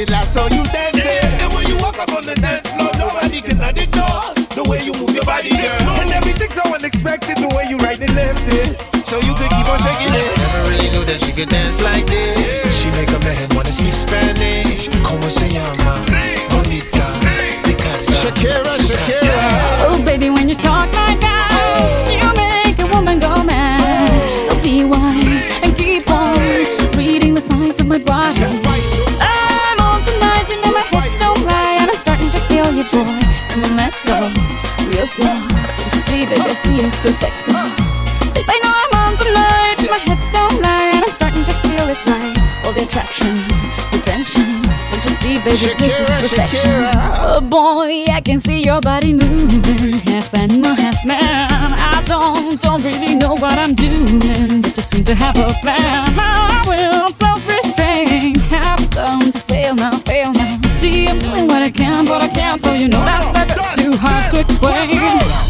it so you dance it. And when you walk up on the dance floor, nobody can ignore the way you move your body, girl. move And everything's so unexpected, the way you right and left it. So you could keep on shaking it. Never really knew that she could dance like this. feel slow. Don't you see, baby, I see it's perfecto. I know I'm on tonight. My hips don't lie, and I'm starting to feel it's right. All the attraction, the tension. Don't you see, baby, Shakira, this is perfection. Shakira. Oh boy, I can see your body moving, half animal, half man. I don't, don't really know what I'm doing, but just seem to have a plan. My will, self-restraint, have done to fail now, fail now. See, I'm doing what I can, but I can't, so you know that's a have to explain.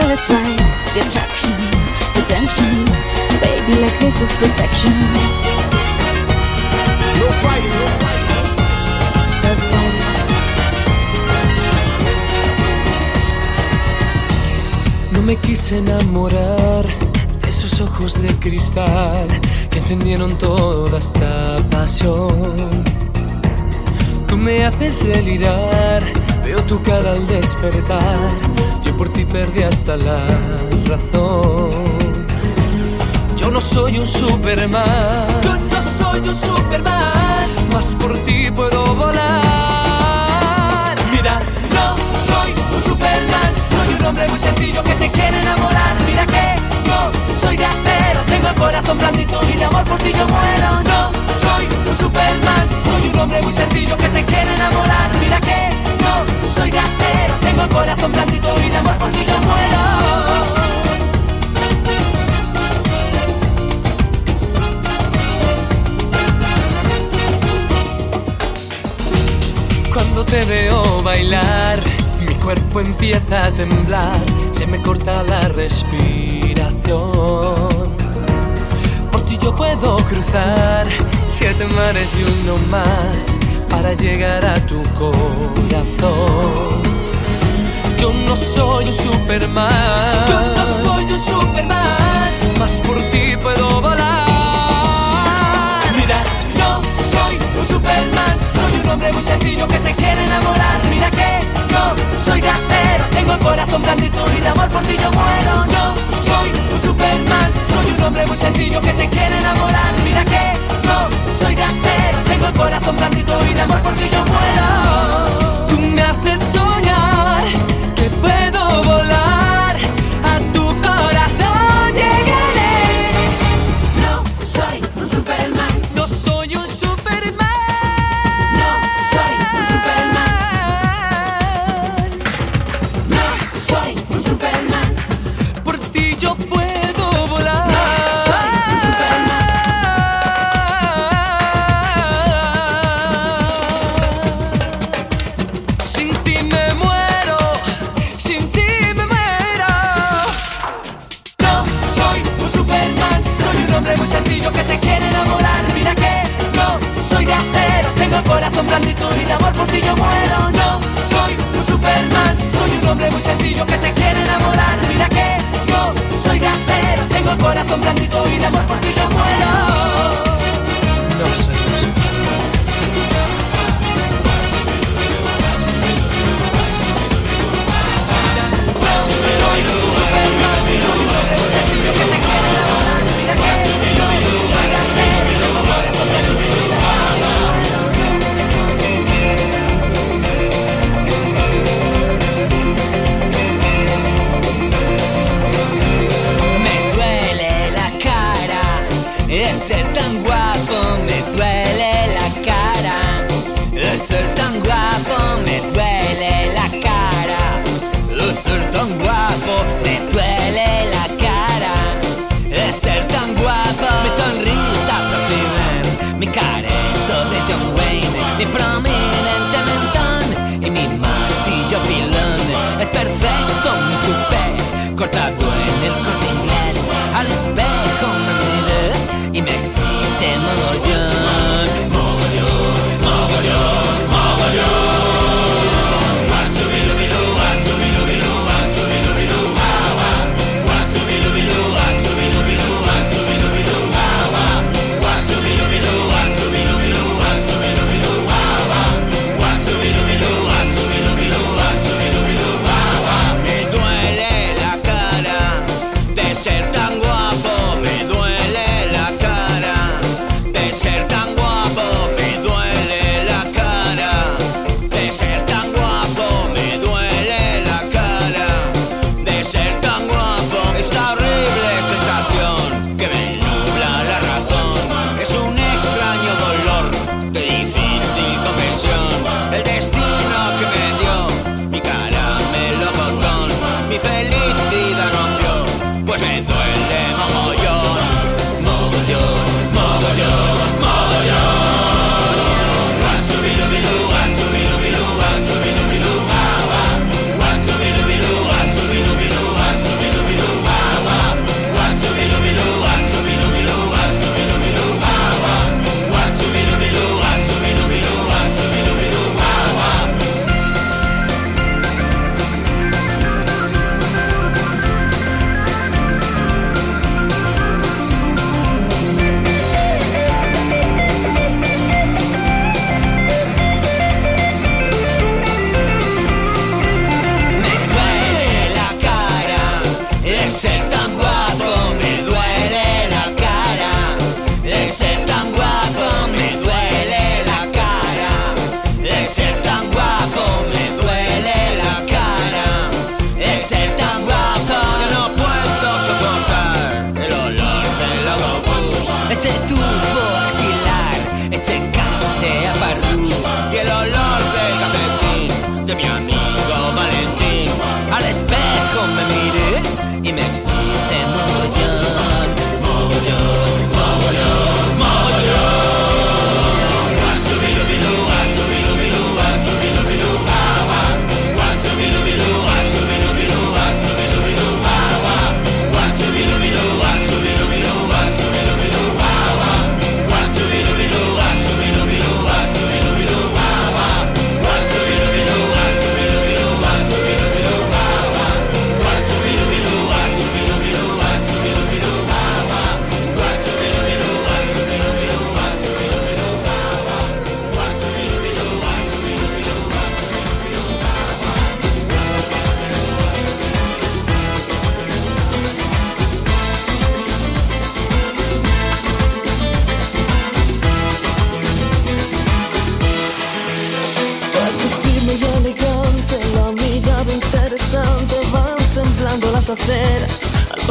feel it's right. The attraction, the tension. Baby, like this is perfection. No fighting, no fighting. No me quise enamorar de esos ojos de cristal que encendieron toda esta pasión. Tú me haces delirar, veo tu cara al despertar. Por ti perdí hasta la razón. Yo no soy un Superman. Yo no soy un Superman. Más por ti puedo volar. Mira, no soy un Superman. Soy un hombre muy sencillo que te quiere enamorar. Mira que no soy de acero. Tengo el corazón blandito y de amor por ti yo muero. No soy un Superman. Soy un hombre muy sencillo que te quiere enamorar. Mira que no soy acero. Tengo el corazón blandito y de amor por ti yo muero. Cuando te veo bailar, mi cuerpo empieza a temblar, se me corta la respiración. Por ti yo puedo cruzar siete mares y uno más para llegar a tu corazón. Yo no soy un Superman. Yo no soy un Superman. Más por ti puedo volar. Mira, no soy un Superman. Soy un hombre muy sencillo que te quiere enamorar. Mira que no soy de acero. Tengo el corazón blandito y de amor por ti yo muero. No soy un Superman. Soy un hombre muy sencillo que te quiere enamorar. Mira que no soy de acero. Tengo el corazón blandito y de amor por ti yo muero. Tú me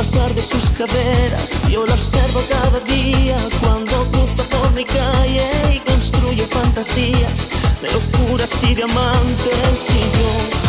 de sus caderas. Yo la observo cada día cuando cruza por mi calle y construye fantasías de locuras y diamantes. Y yo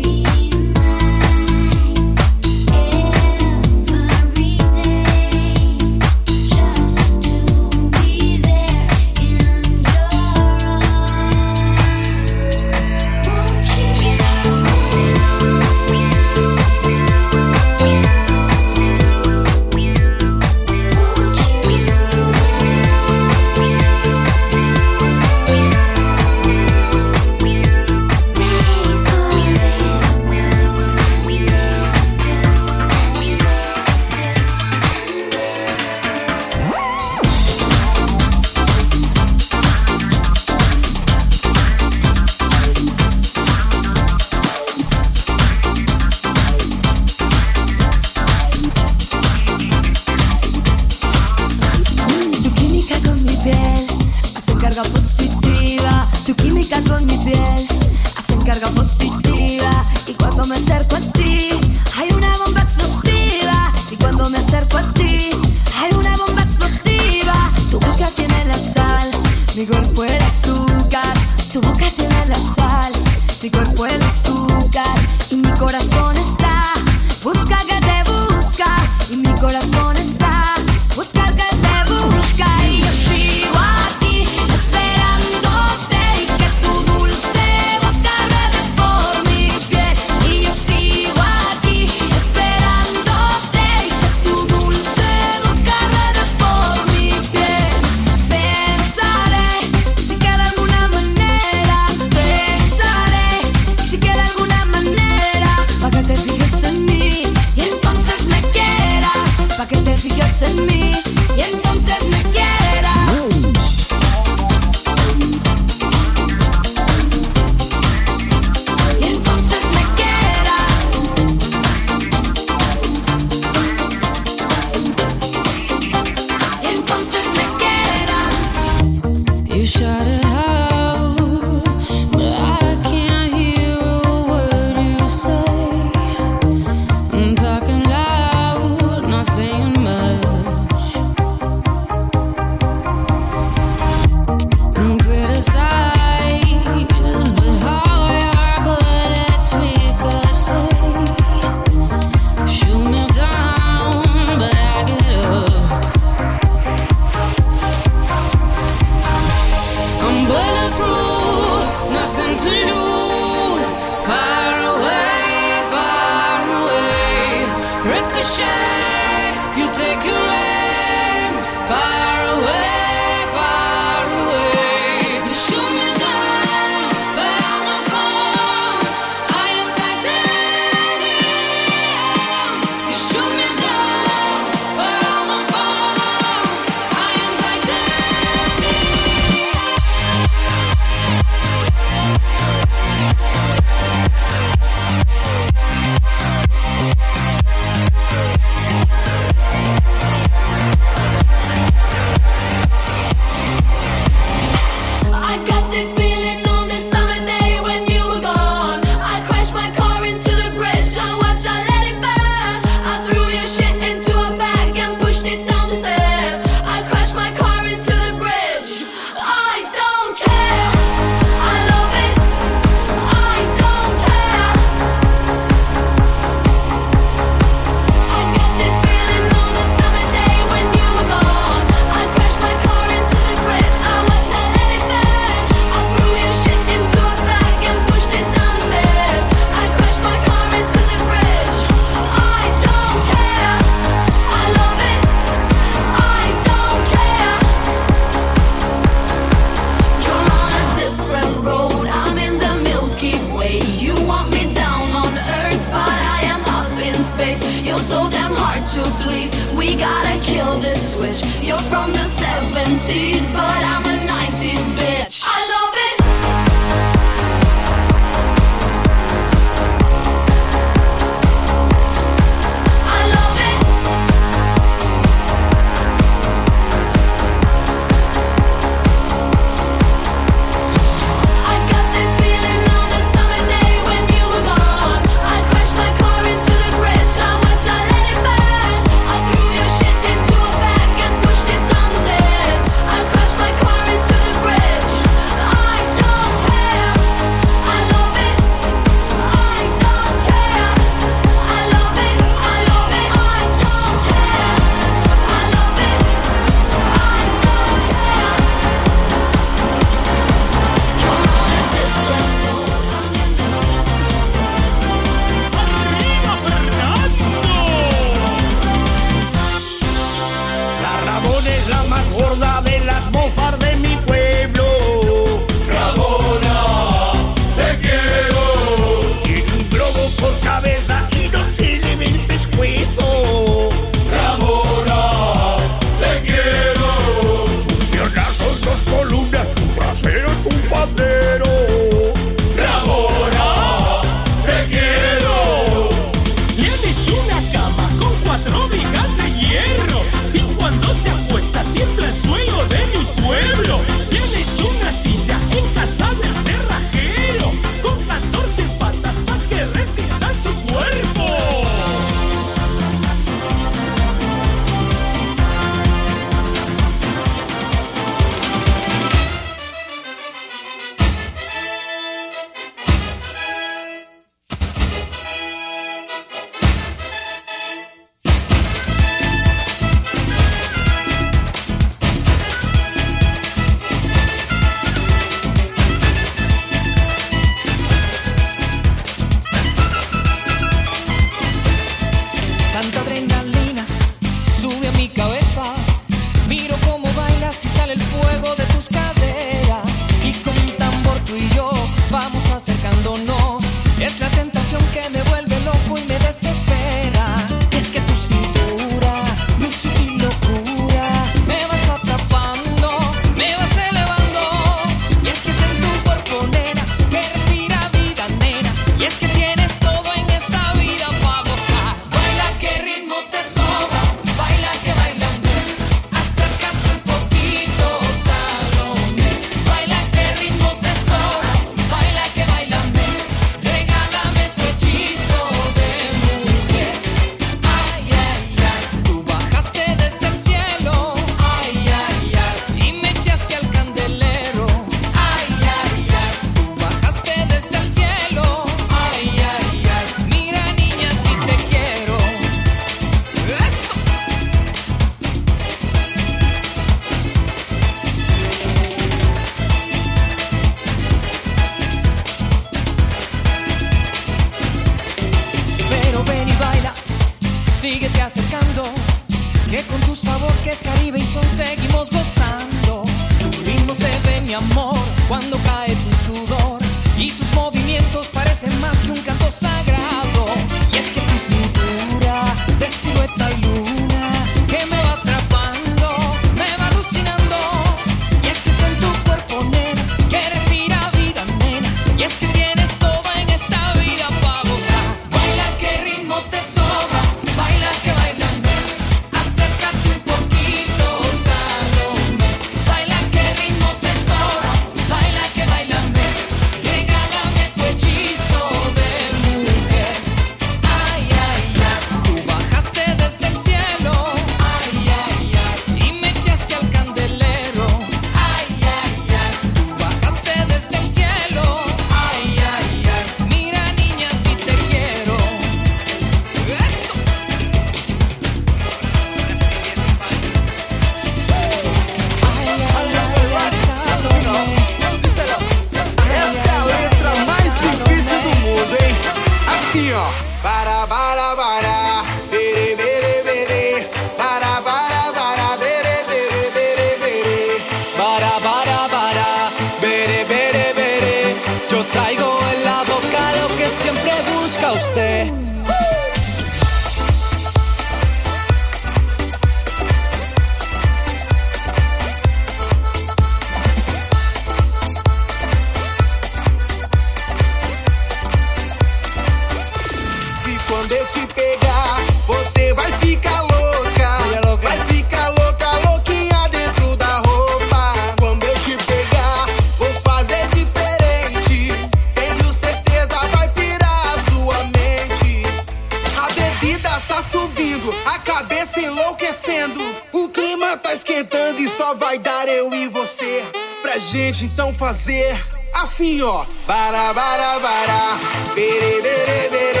vão fazer assim, ó. Bara, bara, bara. Bere, bere, bere.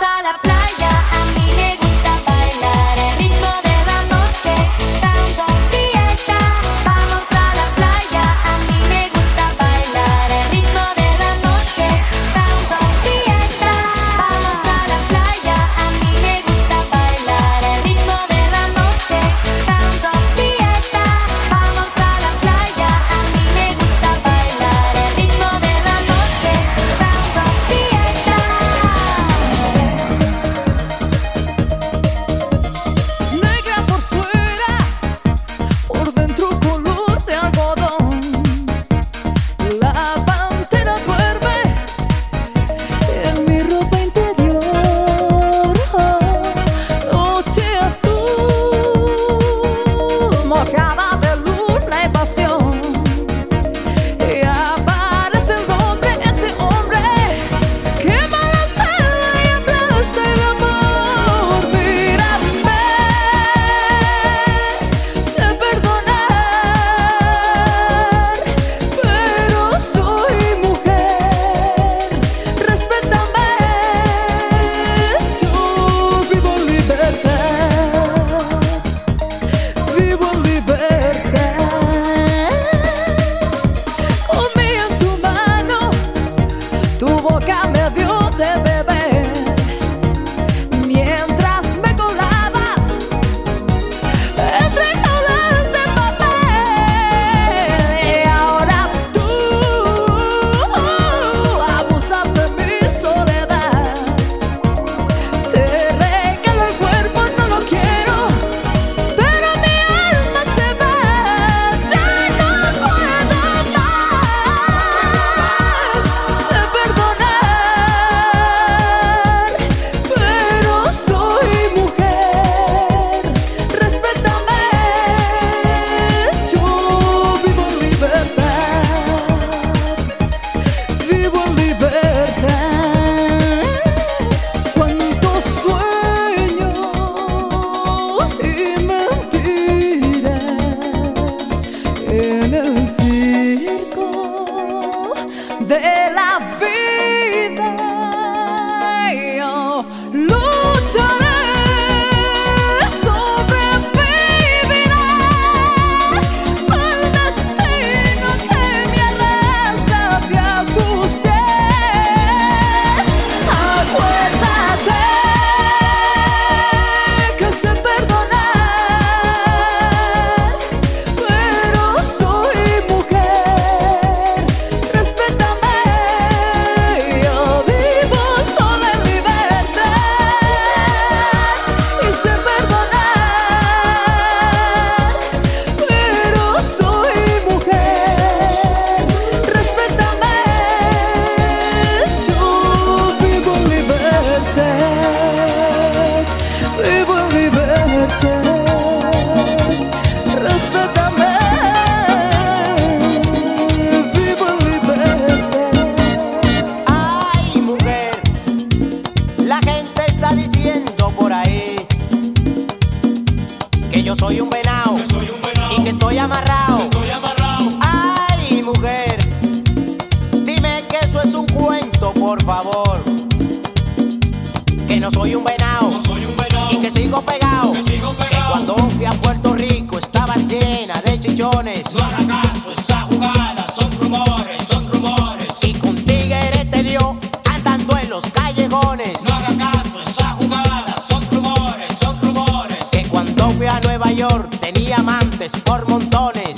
A la playa, tenía amantes por montones.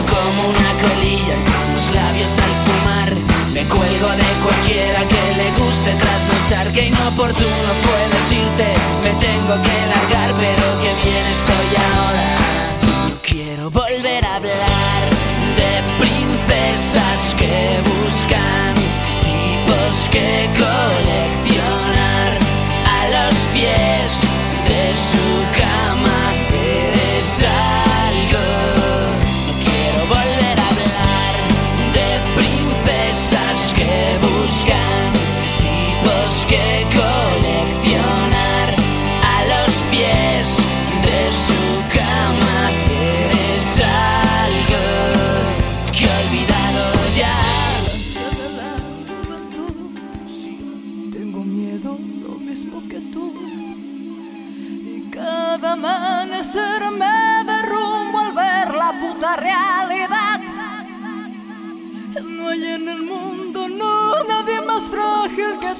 como una colilla con los labios al fumar. Me cuelgo de cualquiera que le guste trasnochar. Que inoportuno fue decirte, me tengo que largar, pero que bien estoy ahora. No quiero volver a hablar de princesas que buscan tipos que coleccionar a los pies.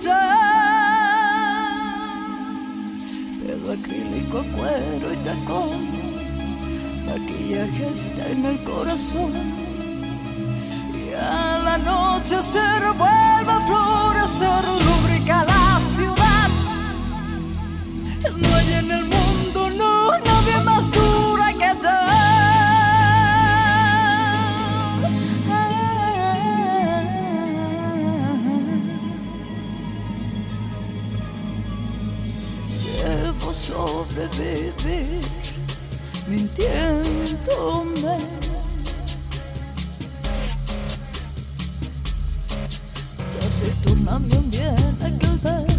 usar pelo acrílico, cuero y tacón, maquillaje está en el corazón. Y a la noche se revuelve a florecer, lubrica la ciudad, no hay en el sobrevivir mintiéndome. Taciturnamente un bien aquel vez.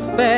respect.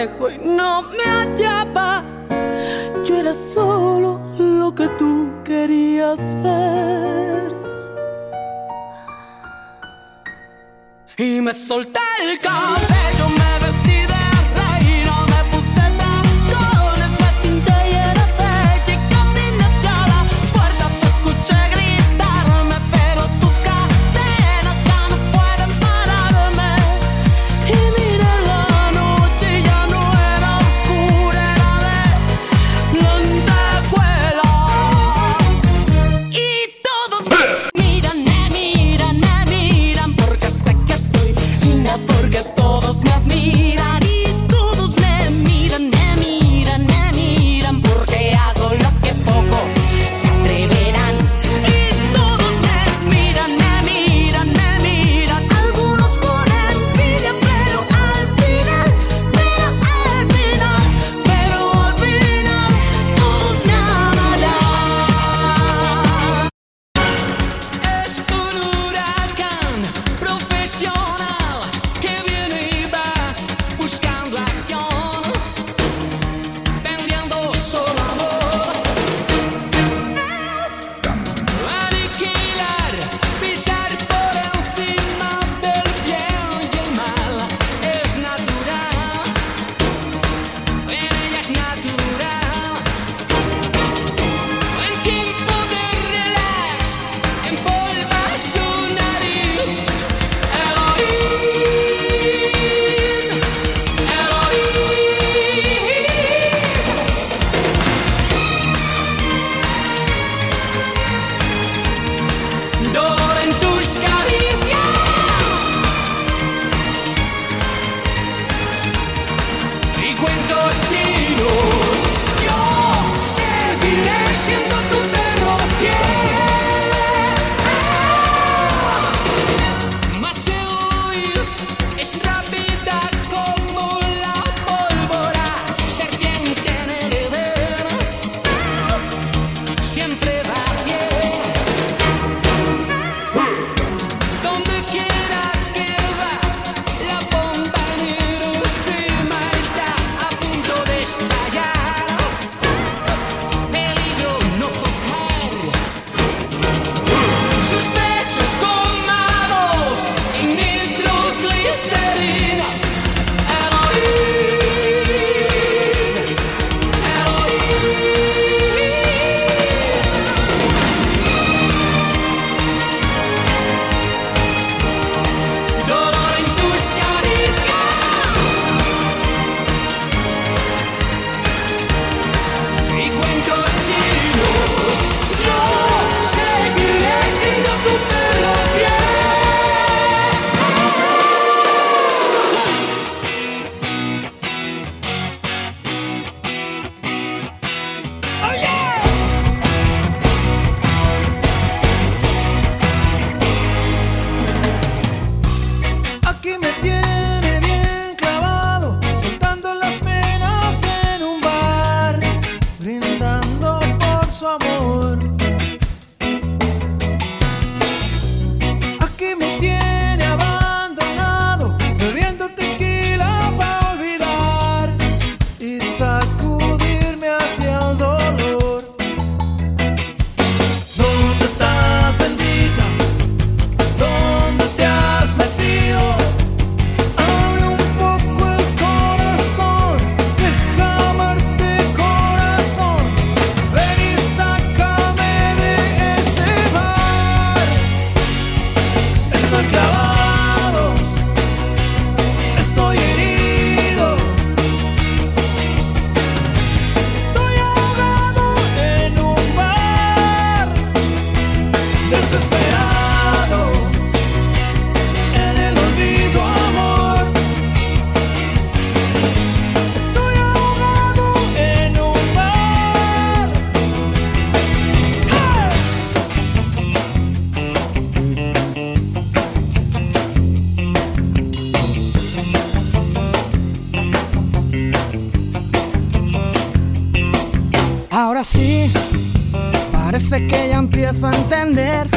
A entender.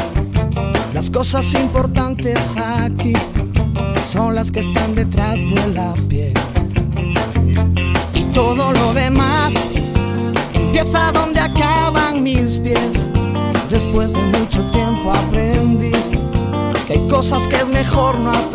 Las cosas importantes aquí son las que están detrás de la piel. Y todo lo demás empieza donde acaban mis pies. Después de mucho tiempo aprendí que hay cosas que es mejor no aprender.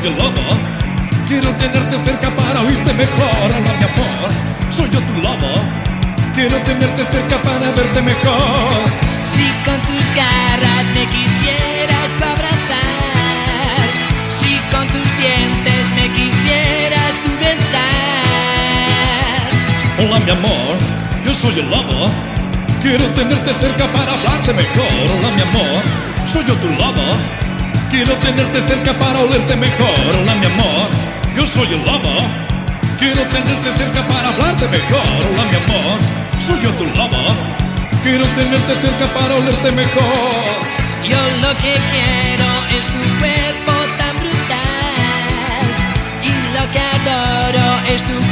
Soy el lobo. Quiero tenerte cerca para oírte mejor hablar de amor. Soy yo tu lobo. Quiero tenerte cerca para verte mejor. Si con tus garras me quisieras abrazar, si con tus dientes me quisieras tú besar. Hola mi amor, yo soy el lobo. Quiero tenerte cerca para hablarte mejor. Hola mi amor, soy yo tu lobo. Quiero tenerte cerca para olerte mejor. Hola, mi amor, yo soy el lobo. Quiero tenerte cerca para hablarte mejor. Hola, mi amor, soy yo tu lobo. Quiero tenerte cerca para olerte mejor. Yo lo que quiero es tu cuerpo tan brutal. Y lo que adoro es tu cuerpo.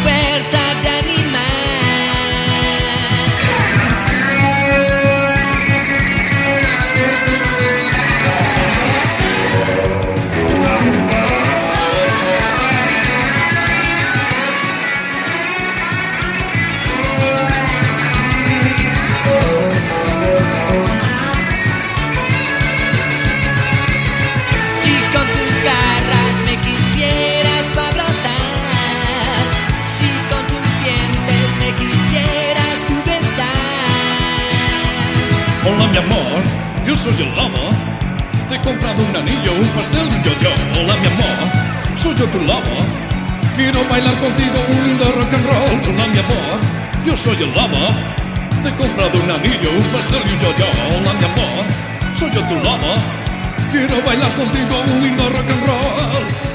Yo soy el lama. Te he comprado un anillo, un pastel y un yo-yo. Hola, mi amor. Soy yo tu lama. Quiero bailar contigo un lindo rock and roll. Hola, mi amor. Yo soy el lama. Te he comprado un anillo, un pastel y un yo-yo. Hola, mi amor. Soy yo tu lama. Quiero bailar contigo un lindo rock and roll.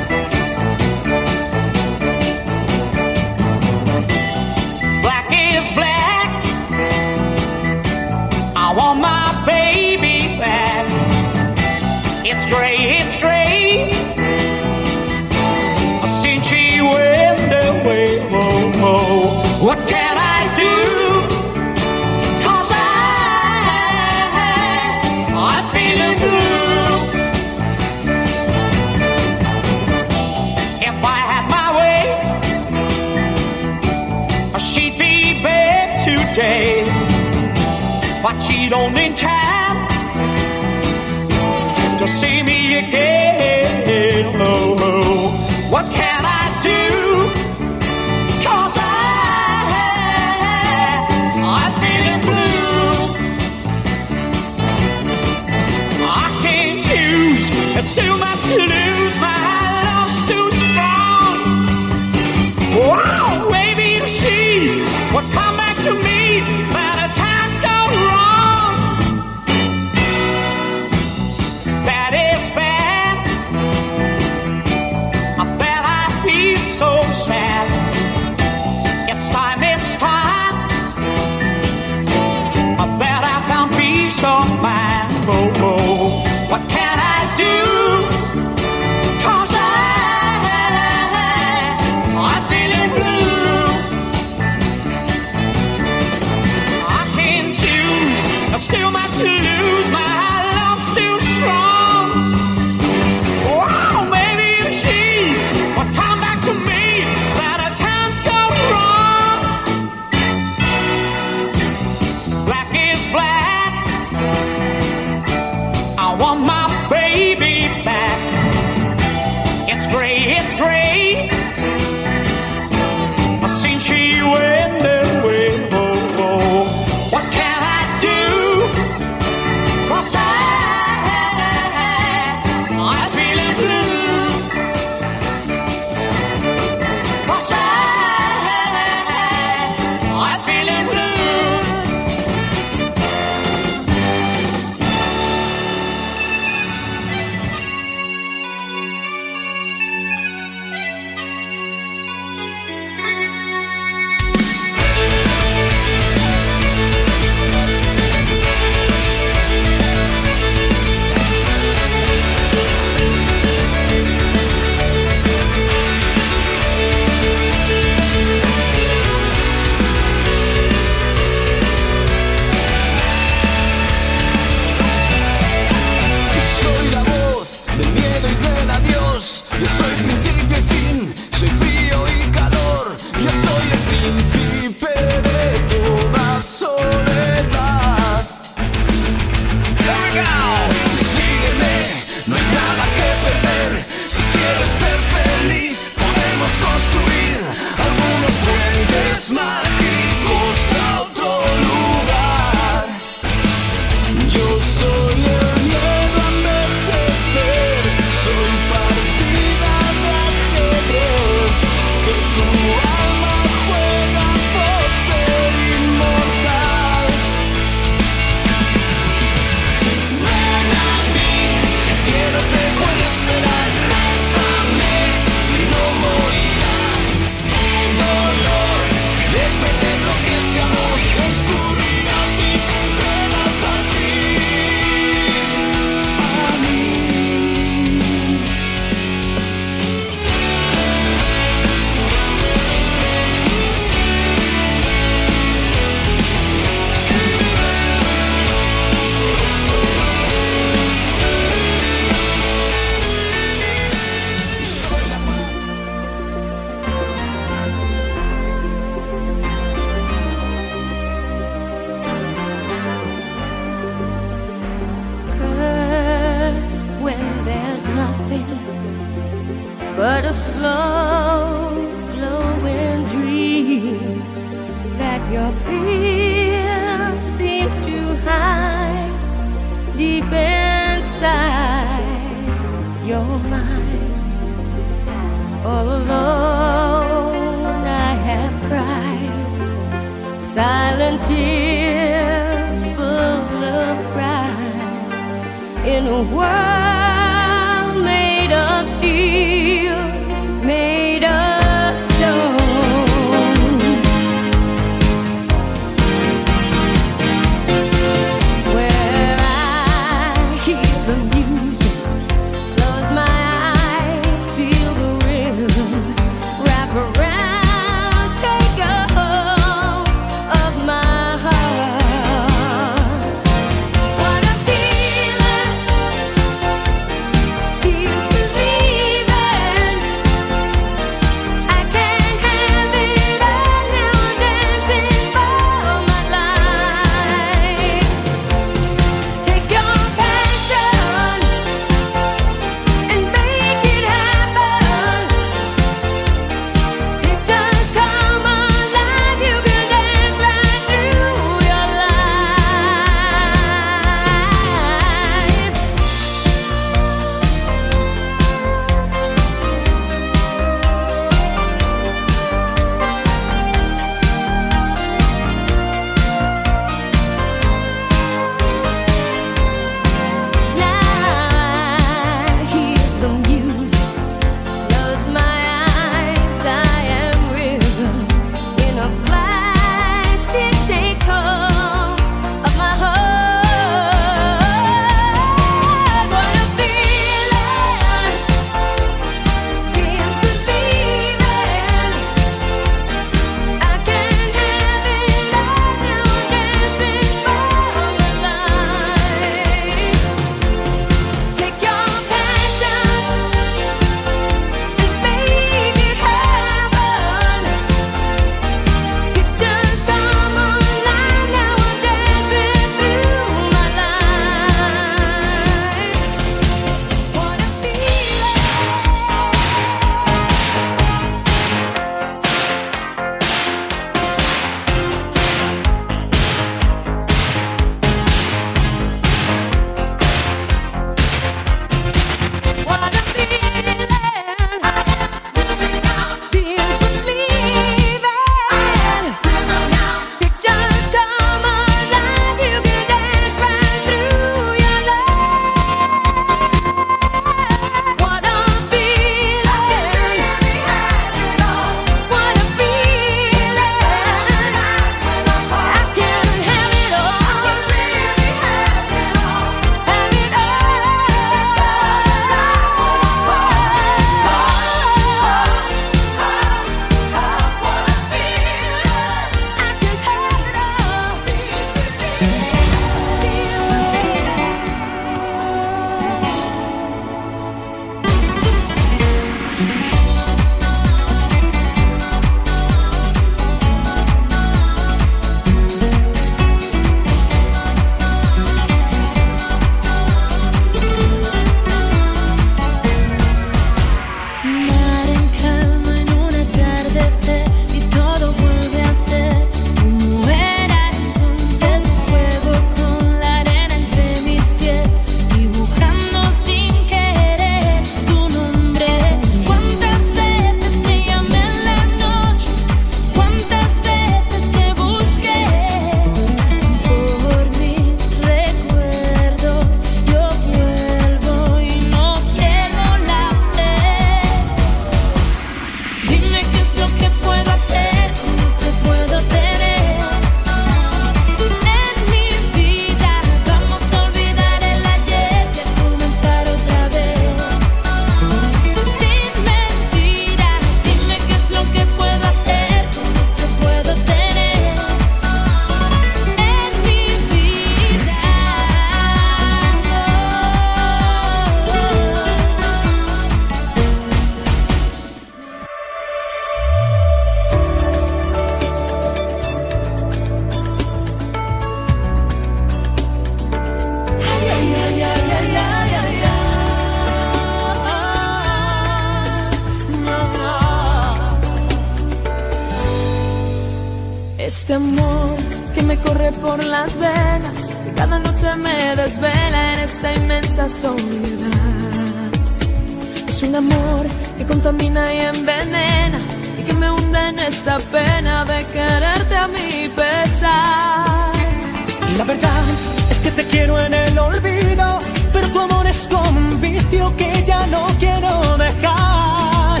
Que te quiero en el olvido, pero tu amor es como un vicio que ya no quiero dejar.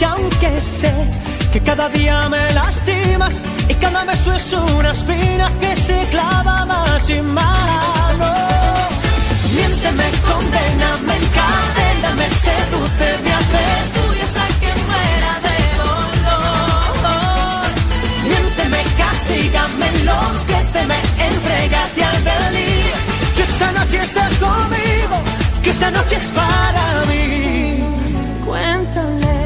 Y aunque sé que cada día me lastimas y cada beso es una espina que se clava más y más. No. Miénteme, condena, me encadena, me seduce, me hace tuya, hasta que muera de dolor. Miénteme, castígame, enloquéceme, entrégate noche estás conmigo, que esta noche es para mí. Cuéntale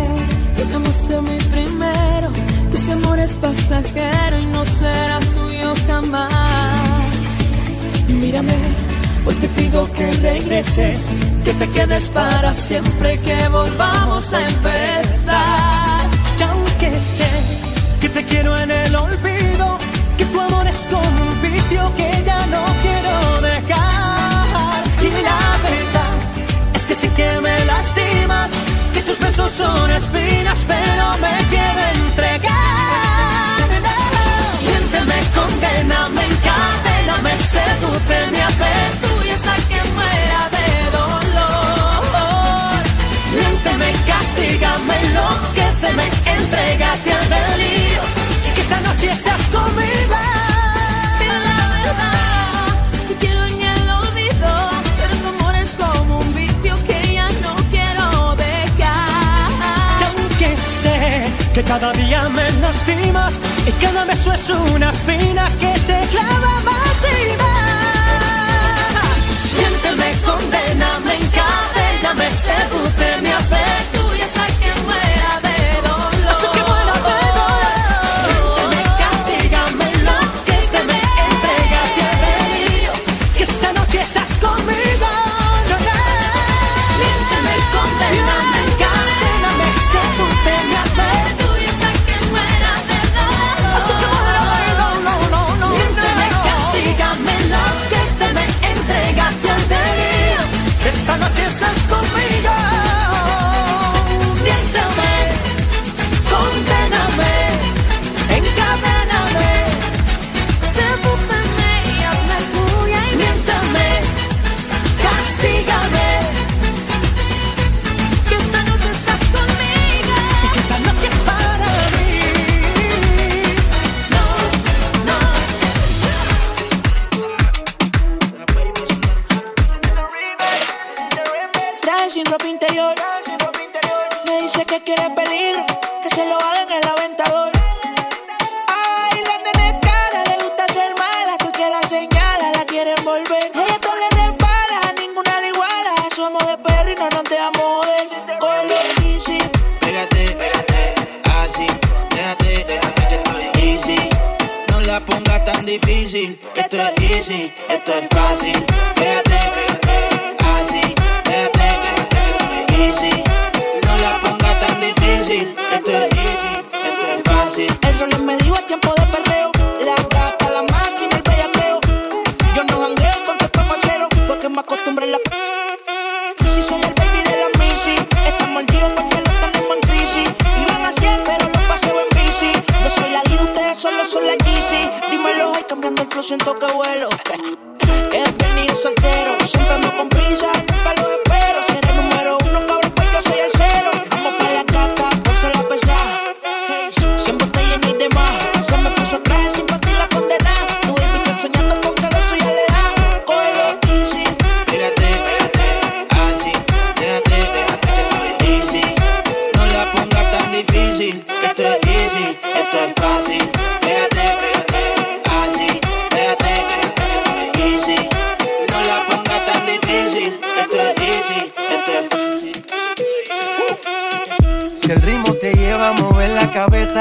amaste a mí primero, que ese amor es pasajero y no será suyo jamás. Mírame, hoy te pido que regreses, que te quedes para siempre, que volvamos a empezar. Y aunque sé que te quiero en el olvido, que tu amor es como un vicio que ya no quiero dejar. Besos son espinas, pero me quiero entregar. Siénteme, condena, me encadena, me seduce, me hace tuya hasta que muera de dolor. Miénteme, castígame, enloquéceme, entrégate al delirio. Y que esta noche estás conmigo. Que cada día me lastimas y cada beso es una espina que se clava más y más. Siénteme, condena, me encadena,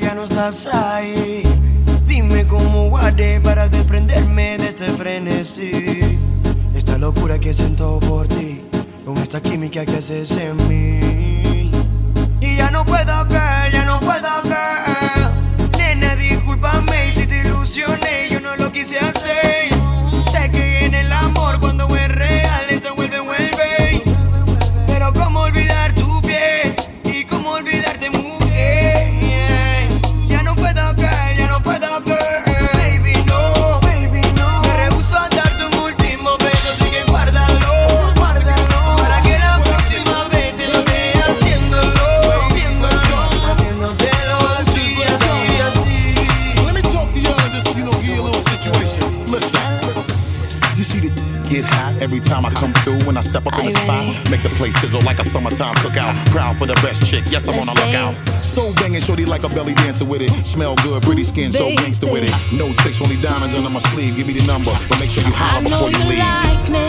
Ya no estás ahí. Dime cómo guardé para desprenderme de este frenesí. Esta locura que siento por ti, con esta química que haces en mí. Y ya no puedo, girl, ya no puedo, girl. Nena, discúlpame si te ilusioné, come through when I step up in the spot. Make the place sizzle like a summertime cookout. Proud for the best chick, yes, I'm on a lookout. So banging, shorty like a belly dancer with it. Smell good, pretty skin, so gangster with it. No tricks, only diamonds under my sleeve. Give me the number, but make sure you I holler know before you you leave. like me.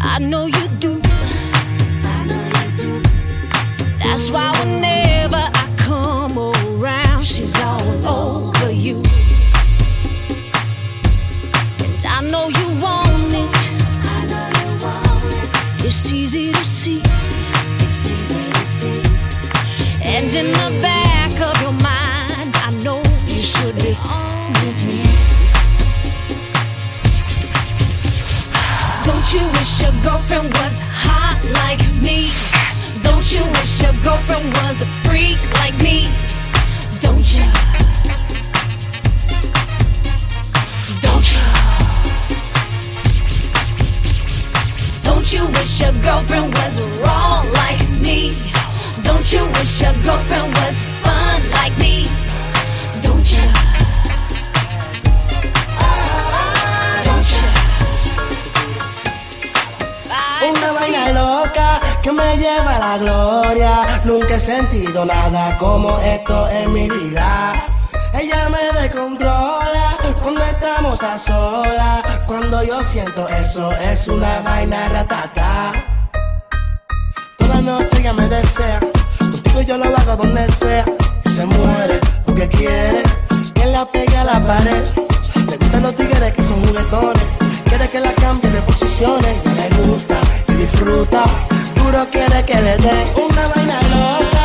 I know you do. That's why whenever I come around, she's all over you. And I know you It's easy to see. And in the back of your mind, I know you should be on with me. Don't you wish your girlfriend was hot like me? Don't you wish your girlfriend was a freak like me? Don't you? Don't you? Don't you wish your girlfriend was wrong like me? Don't you wish your girlfriend was fun like me? Don't you? Don't you? Una vaina loca que me lleva a la gloria. Nunca he sentido nada como esto en mi vida. Ella me descontrola cuando estamos a solas. Cuando yo siento eso, es una vaina ratata. Toda noche ella me desea. Contigo yo lo hago donde sea. Se muere porque quiere que la pegue a la pared. Le gustan los tigres que son juguetones. Quiere que la cambie de posiciones. Ya le gusta y disfruta. Duro quiere que le dé una vaina loca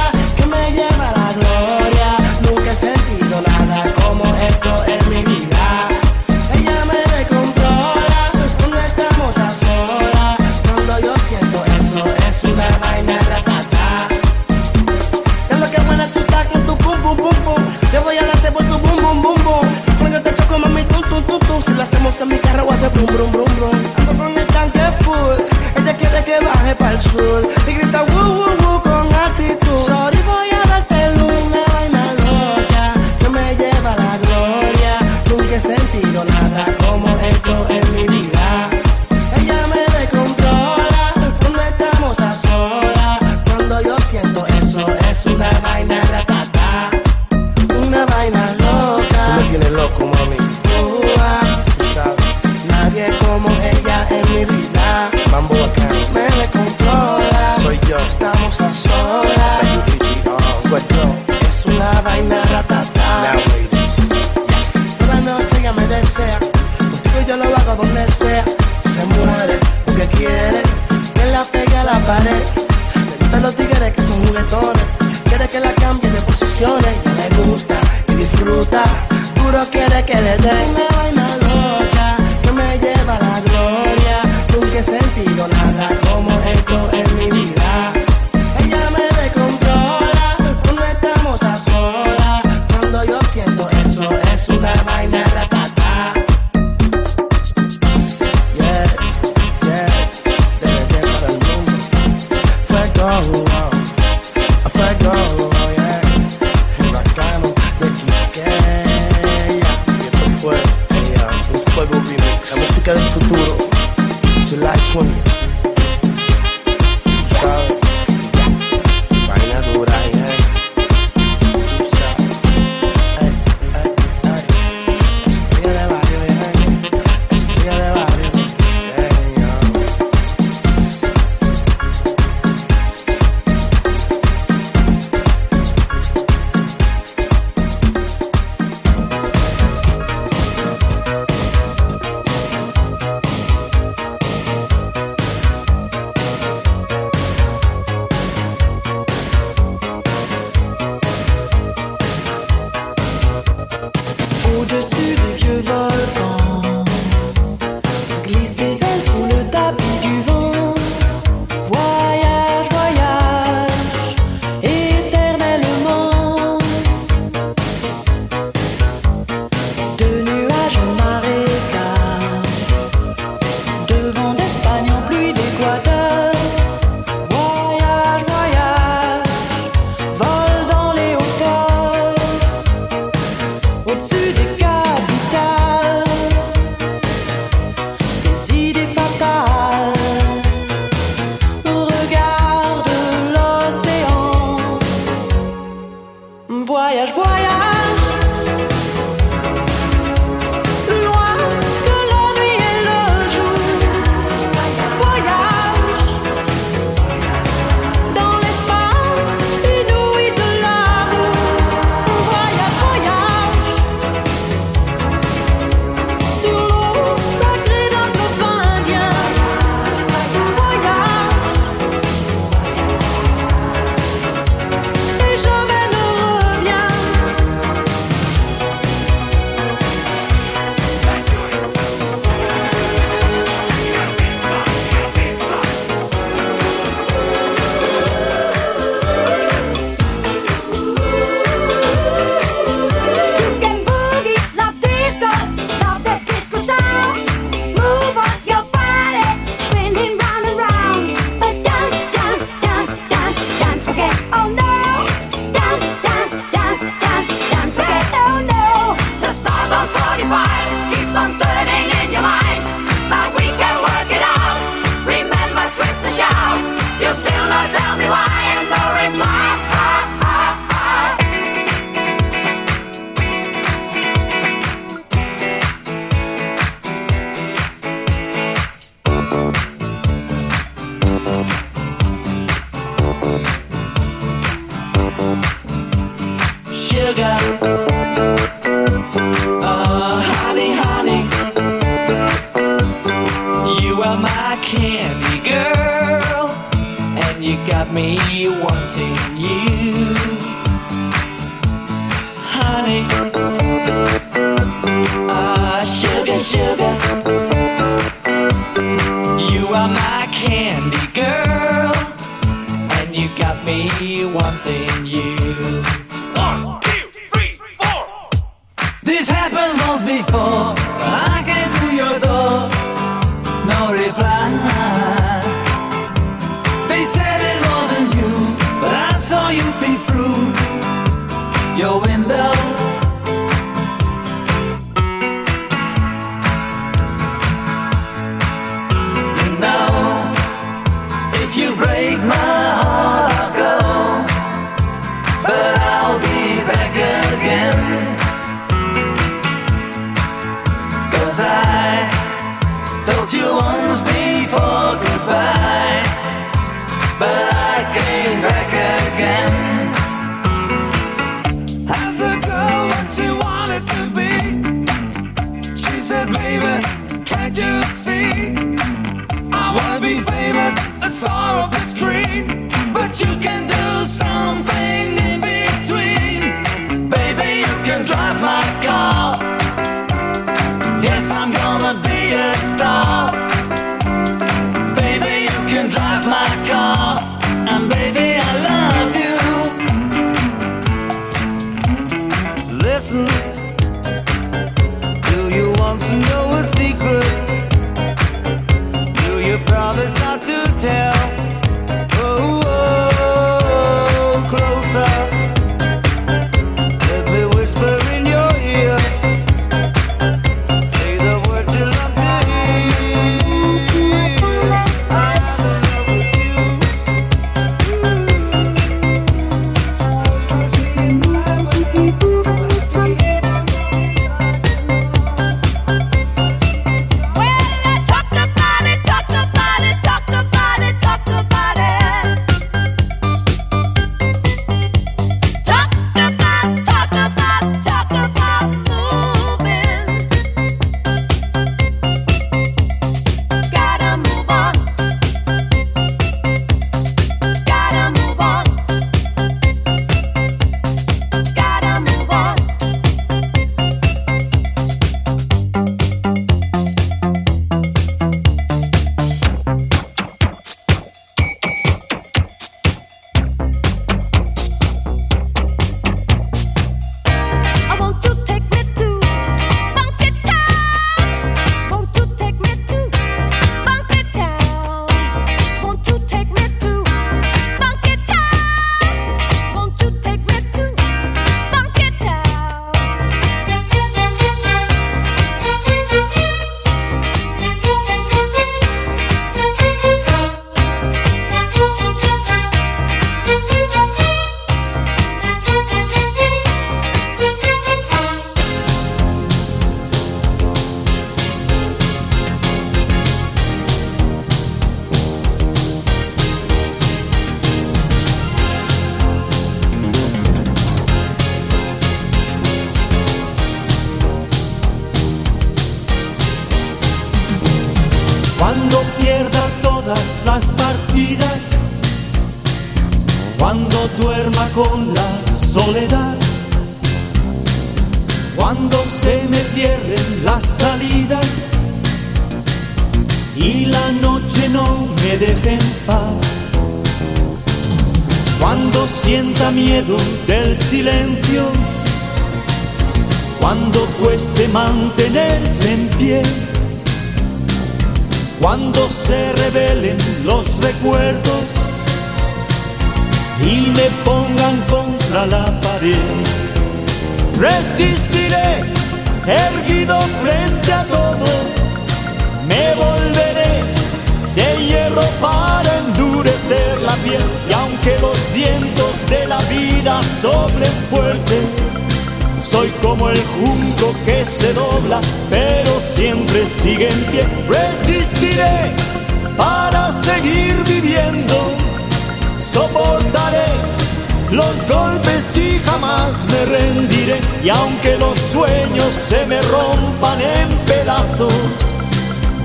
se me rompan en pedazos,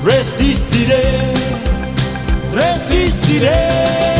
resistiré, resistiré.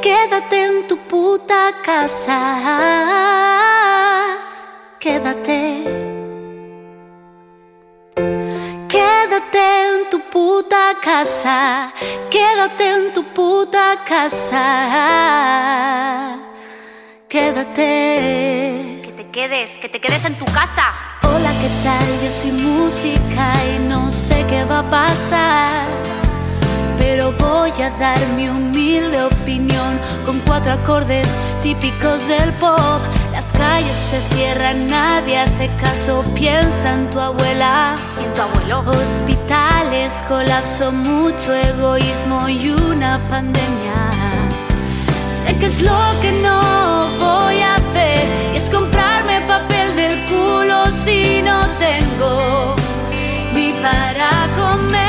Quédate en tu puta casa, quédate. Quédate en tu puta casa, quédate en tu puta casa, quédate. Que te quedes, que te quedes en tu casa. Hola, ¿qué tal? Yo soy música y no sé qué va a pasar. Pero voy a dar mi humilde opinión con cuatro acordes típicos del pop. Las calles se cierran, nadie hace caso, piensa en tu abuela. ¿Y en tu abuelo? Hospitales, colapso, mucho egoísmo y una pandemia. Sé que es lo que no voy a hacer y es comprarme papel del culo si no tengo ni para comer.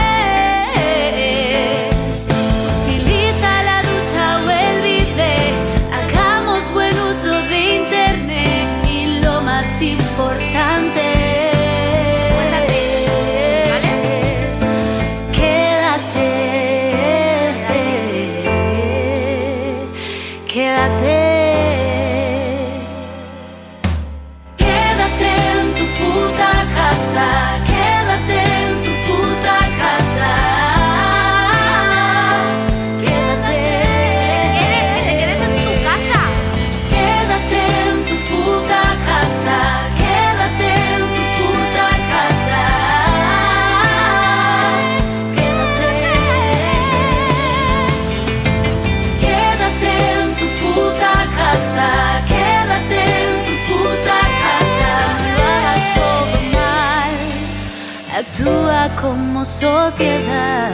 Como sociedad.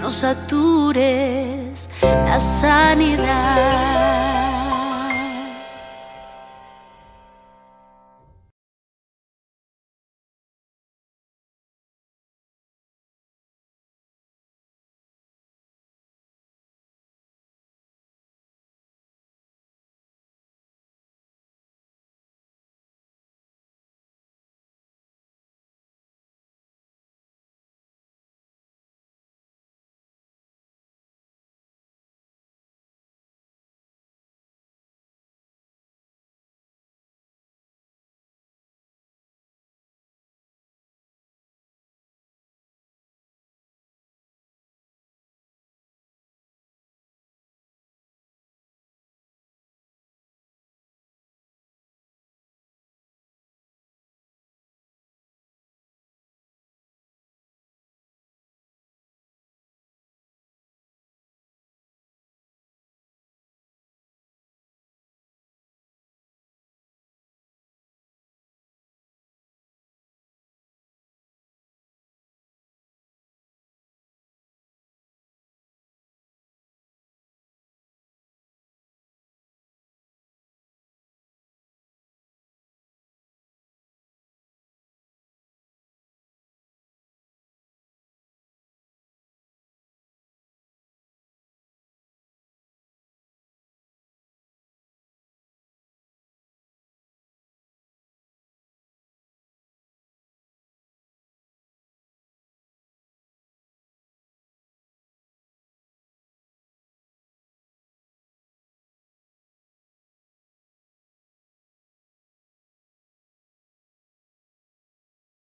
No satures la sanidad.